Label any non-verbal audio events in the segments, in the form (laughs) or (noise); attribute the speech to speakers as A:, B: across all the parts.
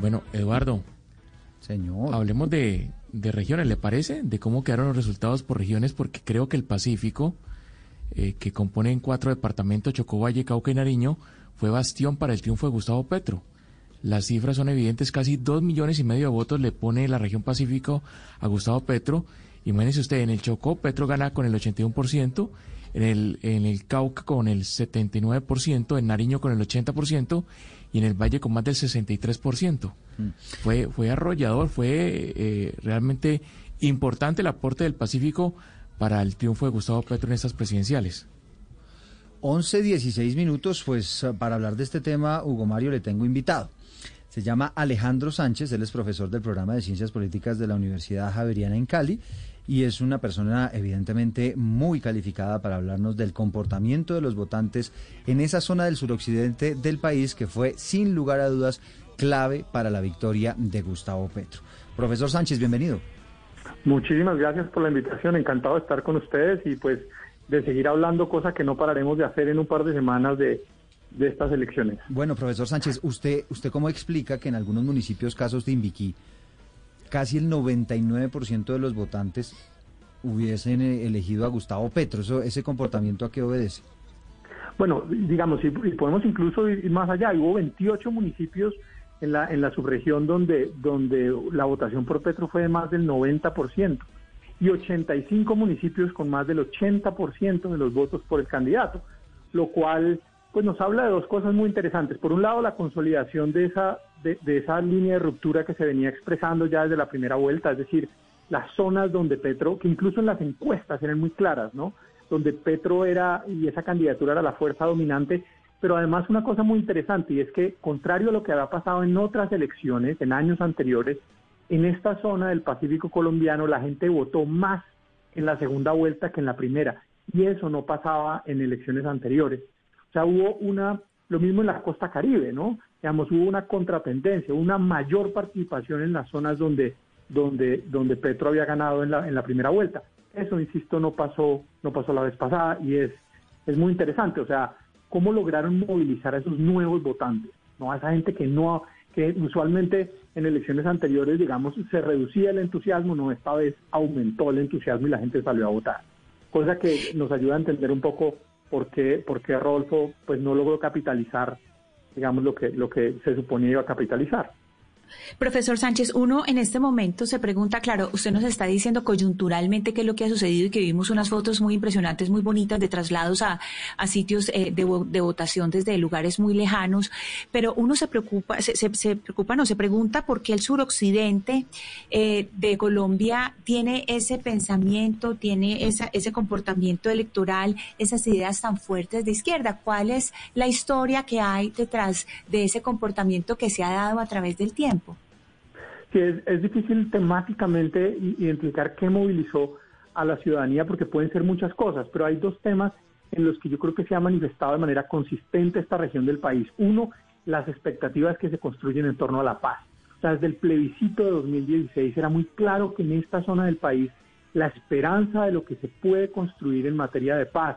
A: Bueno, Eduardo,
B: Señor.
A: hablemos de, de regiones, ¿le parece? De cómo quedaron los resultados por regiones, porque creo que el Pacífico, eh, que compone en cuatro departamentos, Chocó, Valle, Cauca y Nariño, fue bastión para el triunfo de Gustavo Petro. Las cifras son evidentes, casi dos millones y medio de votos le pone la región Pacífico a Gustavo Petro. Imagínense usted, en el Chocó Petro gana con el 81%, en el, en el Cauca con el 79%, en Nariño con el 80% y en el Valle con más del 63%. Fue, fue arrollador, fue eh, realmente importante el aporte del Pacífico para el triunfo de Gustavo Petro en estas presidenciales.
B: 11, 16 minutos, pues eh, para hablar de este tema, Hugo Mario, le tengo invitado. Se llama Alejandro Sánchez, él es profesor del programa de Ciencias Políticas de la Universidad Javeriana en Cali y es una persona evidentemente muy calificada para hablarnos del comportamiento de los votantes en esa zona del suroccidente del país que fue sin lugar a dudas clave para la victoria de Gustavo Petro. Profesor Sánchez, bienvenido.
C: Muchísimas gracias por la invitación, encantado de estar con ustedes y pues de seguir hablando, cosa que no pararemos de hacer en un par de semanas de, de estas elecciones.
B: Bueno, profesor Sánchez, ¿usted, ¿usted cómo explica que en algunos municipios, casos de Inviquí, casi el 99% de los votantes hubiesen eh, elegido a Gustavo Petro? Eso, ¿Ese comportamiento a qué obedece?
C: Bueno, digamos, y, podemos incluso ir más allá, hubo 28 municipios en la, en la subregión donde, donde la votación por Petro fue de más del 90% y 85 municipios con más del 80% de los votos por el candidato, lo cual pues nos habla de dos cosas muy interesantes. Por un lado, la consolidación de esa, de, esa línea de ruptura que se venía expresando ya desde la primera vuelta, es decir, las zonas donde Petro, que incluso en las encuestas eran muy claras, ¿no? Donde Petro era y esa candidatura era la fuerza dominante, pero además una cosa muy interesante y es que, contrario a lo que había pasado en otras elecciones, en años anteriores, en esta zona del Pacífico colombiano la gente votó más en la segunda vuelta que en la primera, y eso no pasaba en elecciones anteriores. O sea, hubo una, lo mismo en la costa caribe, ¿no? Digamos, hubo una contratendencia, una mayor participación en las zonas donde, donde, donde Petro había ganado en la, en la primera vuelta. Eso, insisto, no pasó, no pasó la vez pasada y es, es muy interesante. O sea, cómo lograron movilizar a esos nuevos votantes, ¿no? A esa gente que no, que usualmente en elecciones anteriores, digamos, se reducía el entusiasmo, no, esta vez aumentó el entusiasmo y la gente salió a votar. Cosa que nos ayuda a entender un poco por qué, por qué Rodolfo pues no logró capitalizar, digamos, lo que, lo que se suponía iba a capitalizar.
D: Profesor Sánchez, uno en este momento se pregunta, claro, usted nos está diciendo coyunturalmente qué es lo que ha sucedido y que vimos unas fotos muy impresionantes, muy bonitas de traslados a, sitios eh, de, de, votación desde lugares muy lejanos, pero uno se preocupa, se preocupa, no, se pregunta por qué el suroccidente eh, de Colombia tiene ese pensamiento, tiene esa, ese comportamiento electoral, esas ideas tan fuertes de izquierda. ¿Cuál es la historia que hay detrás de ese comportamiento que se ha dado a través del tiempo?
C: Sí, es, es, difícil temáticamente identificar qué movilizó a la ciudadanía porque pueden ser muchas cosas, pero hay dos temas en los que yo creo que se ha manifestado de manera consistente esta región del país. Uno, las expectativas que se construyen en torno a la paz. O sea, desde el plebiscito de 2016 era muy claro que en esta zona del país la esperanza de lo que se puede construir en materia de paz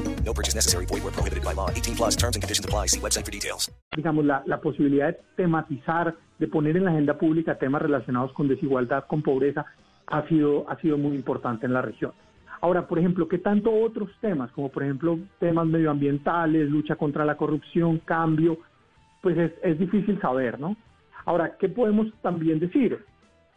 E: No purchase necessary. Void where prohibited by law. 18 plus terms and conditions apply. See website for details.
C: Digamos, la, la posibilidad de tematizar, de poner en la agenda pública temas relacionados con desigualdad, con pobreza, ha sido, ha sido muy importante en la región. Ahora, por ejemplo, ¿qué tanto otros temas, como por ejemplo temas medioambientales, lucha contra la corrupción, cambio? Pues es, es difícil saber, ¿no? Ahora, ¿qué podemos también decir?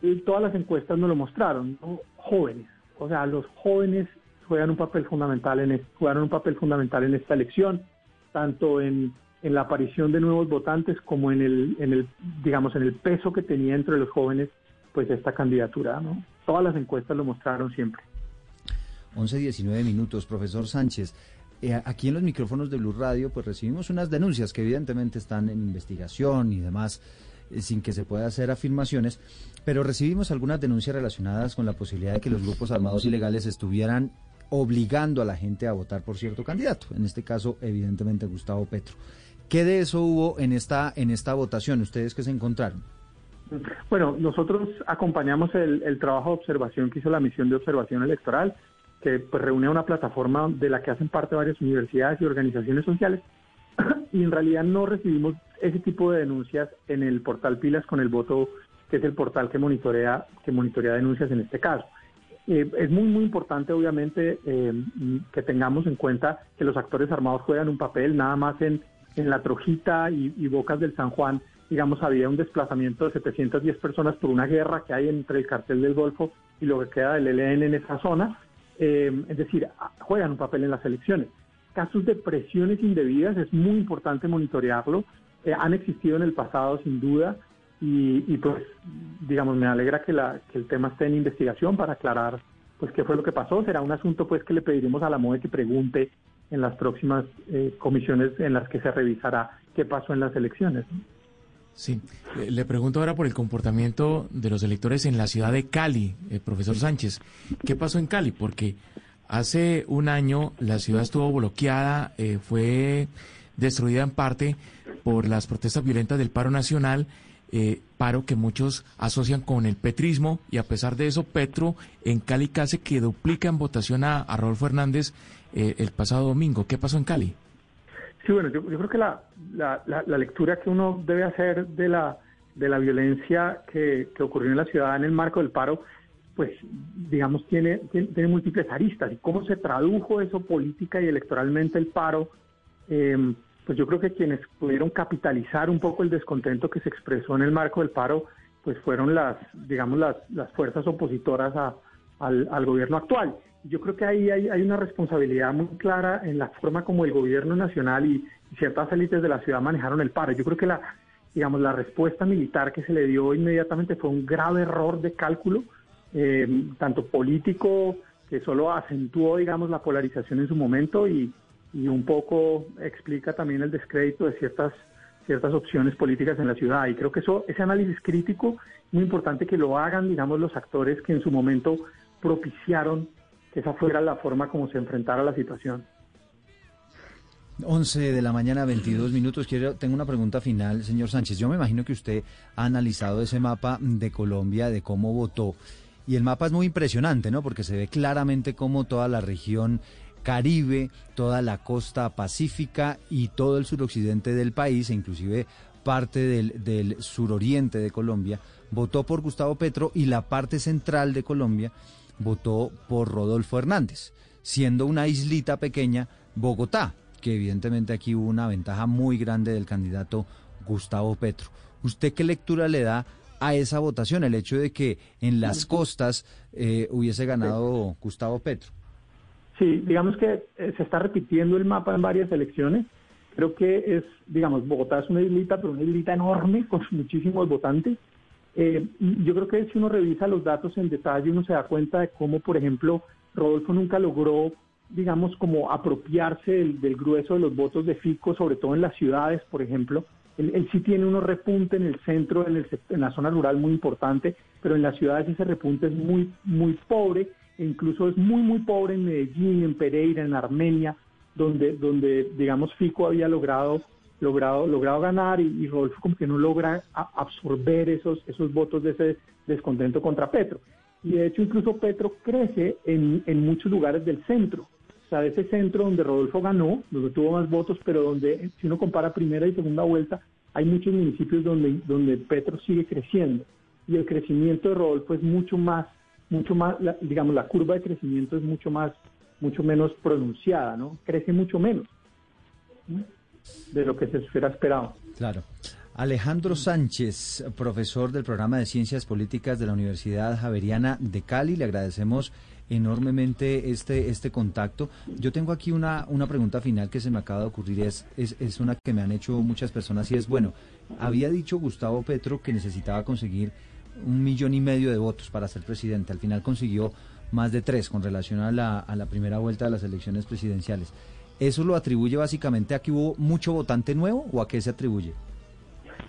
C: y todas las encuestas nos lo mostraron, ¿no? jóvenes, o sea, los jóvenes juegan un papel fundamental en jugaron un papel fundamental en esta elección, tanto en, en la aparición de nuevos votantes como en el, en el, digamos, en el peso que tenía entre los jóvenes, pues esta candidatura, ¿no? Todas las encuestas lo mostraron siempre.
B: 11, 19 minutos, profesor Sánchez. Eh, aquí en los micrófonos de Blue Radio, pues recibimos unas denuncias que evidentemente están en investigación y demás, eh, sin que se pueda hacer afirmaciones, pero recibimos algunas denuncias relacionadas con la posibilidad de que los grupos armados ilegales estuvieran obligando a la gente a votar por cierto candidato, en este caso, evidentemente, Gustavo Petro. ¿Qué de eso hubo en esta, en esta votación? ¿Ustedes qué se encontraron?
C: Bueno, nosotros acompañamos el, trabajo de observación que hizo la misión de observación electoral que pues, reúne una plataforma de la que hacen parte varias universidades y organizaciones sociales. (clears throat) y en realidad no recibimos ese tipo de denuncias en el portal Pilas con el voto, que es el portal que monitorea, que monitorea denuncias en este caso. Eh, es muy, muy importante, obviamente, eh, que tengamos en cuenta que los actores armados juegan un papel, nada más en, en la Trojita y, y Bocas del San Juan, digamos, había un desplazamiento de 710 personas por una guerra que hay entre el cartel del Golfo y lo que queda del ELN en esa zona. Eh, es decir, juegan un papel en las elecciones. Casos de presiones indebidas es muy importante monitorearlo. Eh, han existido en el pasado, sin duda, y, pues, digamos, me alegra que, la, que el tema esté en investigación para aclarar, pues, qué fue lo que pasó. Será un asunto, pues, que le pediremos a la MOE que pregunte en las próximas eh, comisiones en las que se revisará qué pasó en las elecciones.
A: Sí, le pregunto ahora por el comportamiento de los electores en la ciudad de Cali, el profesor Sánchez. ¿Qué pasó en Cali? Porque hace un año la ciudad estuvo bloqueada, eh, fue destruida en parte por las protestas violentas del paro nacional, eh, paro que muchos asocian con el petrismo, y a pesar de eso, Petro en Cali casi que duplica en votación a, a Rodolfo Hernández eh, el pasado domingo. ¿Qué pasó en Cali?
C: Sí, bueno, yo, creo que la, la, lectura que uno debe hacer de la, de la violencia que, ocurrió en la ciudad en el marco del paro, pues digamos tiene, tiene, múltiples aristas y cómo se tradujo eso política y electoralmente el paro, em, pues yo creo que quienes pudieron capitalizar un poco el descontento que se expresó en el marco del paro, pues fueron las, digamos, las, las fuerzas opositoras a, al, al gobierno actual yo creo que ahí hay, una responsabilidad muy clara en la forma como el gobierno nacional y, ciertas élites de la ciudad manejaron el paro. Yo creo que la, digamos, la respuesta militar que se le dio inmediatamente fue un grave error de cálculo, eh, tanto político, que solo acentuó, digamos, la polarización en su momento y, y un poco explica también el descrédito de ciertas ciertas opciones políticas en la ciudad. Y creo que eso, ese análisis crítico, muy importante que lo hagan, digamos, los actores que en su momento propiciaron que esa fuera la forma como se enfrentara la situación.
B: 11 de la mañana, 22 minutos. Quiero, tengo una pregunta final, señor Sánchez. Yo me imagino que usted ha analizado ese mapa de Colombia, de cómo votó. Y el mapa es muy impresionante, ¿no? Porque se ve claramente cómo toda la región Caribe, toda la costa pacífica y todo el suroccidente del país, e inclusive parte del, del suroriente de Colombia, votó por Gustavo Petro y la parte central de Colombia votó por Rodolfo Hernández, siendo una islita pequeña Bogotá, que evidentemente aquí hubo una ventaja muy grande del candidato Gustavo Petro. ¿Usted qué lectura le da a esa votación, el hecho de que en las costas eh, hubiese ganado Gustavo Petro?
C: Sí, digamos que eh, se está repitiendo el mapa en varias elecciones. Creo que es, digamos, Bogotá es una islita, pero una islita enorme con (laughs) muchísimos votantes. Eh, yo creo que si uno revisa los datos en detalle, uno se da cuenta de cómo, por ejemplo, Rodolfo nunca logró, digamos, como apropiarse del, grueso de los votos de Fico, sobre todo en las ciudades, por ejemplo. Él, sí tiene unos repunte en el centro, en, el, en la zona rural muy importante, pero en las ciudades ese repunte es muy, muy pobre, incluso es muy, muy pobre en Medellín, en Pereira, en Armenia, donde, donde digamos, Fico había logrado logrado, logrado ganar y, Rodolfo como que no logra absorber esos, esos votos de ese descontento contra Petro. Y de hecho incluso Petro crece en, en muchos lugares del centro. O sea, de ese centro donde Rodolfo ganó, donde tuvo más votos, pero donde si uno compara primera y segunda vuelta, hay muchos municipios donde, donde Petro sigue creciendo. Y el crecimiento de Rodolfo es mucho más, mucho más, digamos, la curva de crecimiento es mucho más, mucho menos pronunciada, ¿no? Crece mucho menos de lo que se hubiera esperado.
B: Claro. Alejandro Sánchez, profesor del programa de Ciencias Políticas de la Universidad Javeriana de Cali, le agradecemos enormemente este, este contacto. Yo tengo aquí una, una pregunta final que se me acaba de ocurrir, es, es, es una que me han hecho muchas personas y es, bueno, había dicho Gustavo Petro que necesitaba conseguir un millón y medio de votos para ser presidente, al final consiguió más de tres con relación a la, primera vuelta de las elecciones presidenciales. ¿Eso lo atribuye básicamente a que hubo mucho votante nuevo o a qué se atribuye?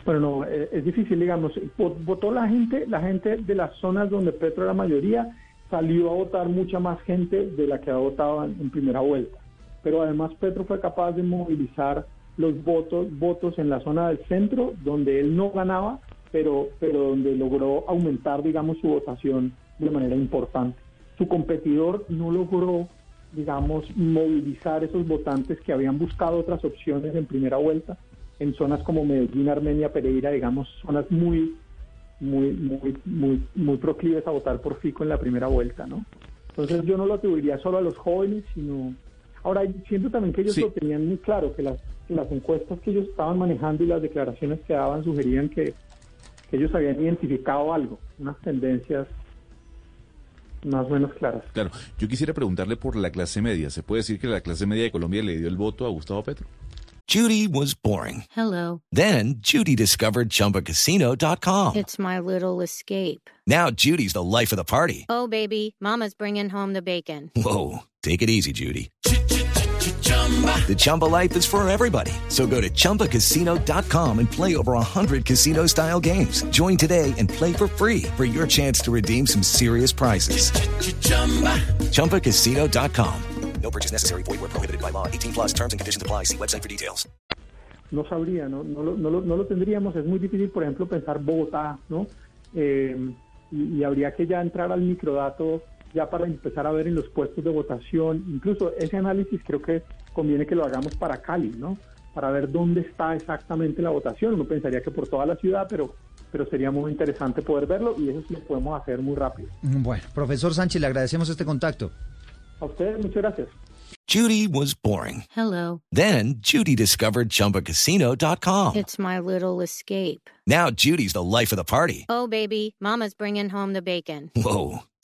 C: Bueno, no, eh, es difícil, digamos, votó la gente, la gente de las zonas donde Petro era mayoría, salió a votar mucha más gente de la que ha votado en, primera vuelta. Pero además Petro fue capaz de movilizar los votos, votos en la zona del centro, donde él no ganaba, pero, pero donde logró aumentar, digamos, su votación de manera importante. Su competidor no logró, digamos, movilizar esos votantes que habían buscado otras opciones en primera vuelta en zonas como Medellín, Armenia, Pereira, digamos, zonas muy, muy, muy, muy, muy proclives a votar por Fico en la primera vuelta, ¿no? Entonces yo no lo atribuiría solo a los jóvenes, sino... Ahora, siento también que ellos lo tenían muy claro, que las, las encuestas que ellos estaban manejando y las declaraciones que daban sugerían que ellos habían identificado algo, unas tendencias más o menos claras.
F: Claro, yo quisiera preguntarle por la clase media. ¿Se puede decir que la clase media de Colombia le dio el voto a Gustavo Petro?
G: Judy was boring.
H: Hello.
G: Then Judy discovered ChumbaCasino.com.
H: It's my little escape.
G: Now Judy's the life of the party.
H: Oh, baby, Mama's bringing home the bacon.
G: Whoa, take it easy, Judy. The Chumba life is for everybody. So go to ChumbaCasino.com and play over 100 casino style games. Join today and play for free for your chance to redeem some serious prizes. ChumbaCasino.com.
E: No purchase necessary. Void where prohibited by law. 18 plus terms and conditions apply. See website for details.
C: No sabría, no, no, no, lo, no lo tendríamos. Es muy difícil, por ejemplo, pensar Bogotá, ¿no? Eh, y, y habría que ya entrar al microdato ya para empezar a ver en los puestos de votación. Incluso ese análisis creo que conviene que lo hagamos para Cali, ¿no? Para ver dónde está exactamente la votación. Uno pensaría que por toda la ciudad, pero, pero sería muy interesante poder verlo y eso sí lo podemos hacer muy rápido.
B: Bueno, profesor Sánchez, le agradecemos este contacto.
C: A ustedes, muchas gracias.
G: Judy was boring.
H: Hello.
G: Then Judy discovered ChumbaCasino.com.
H: It's my little escape.
G: Now Judy's the life of the party.
H: Oh, baby, Mama's bringing home the bacon.
G: Whoa,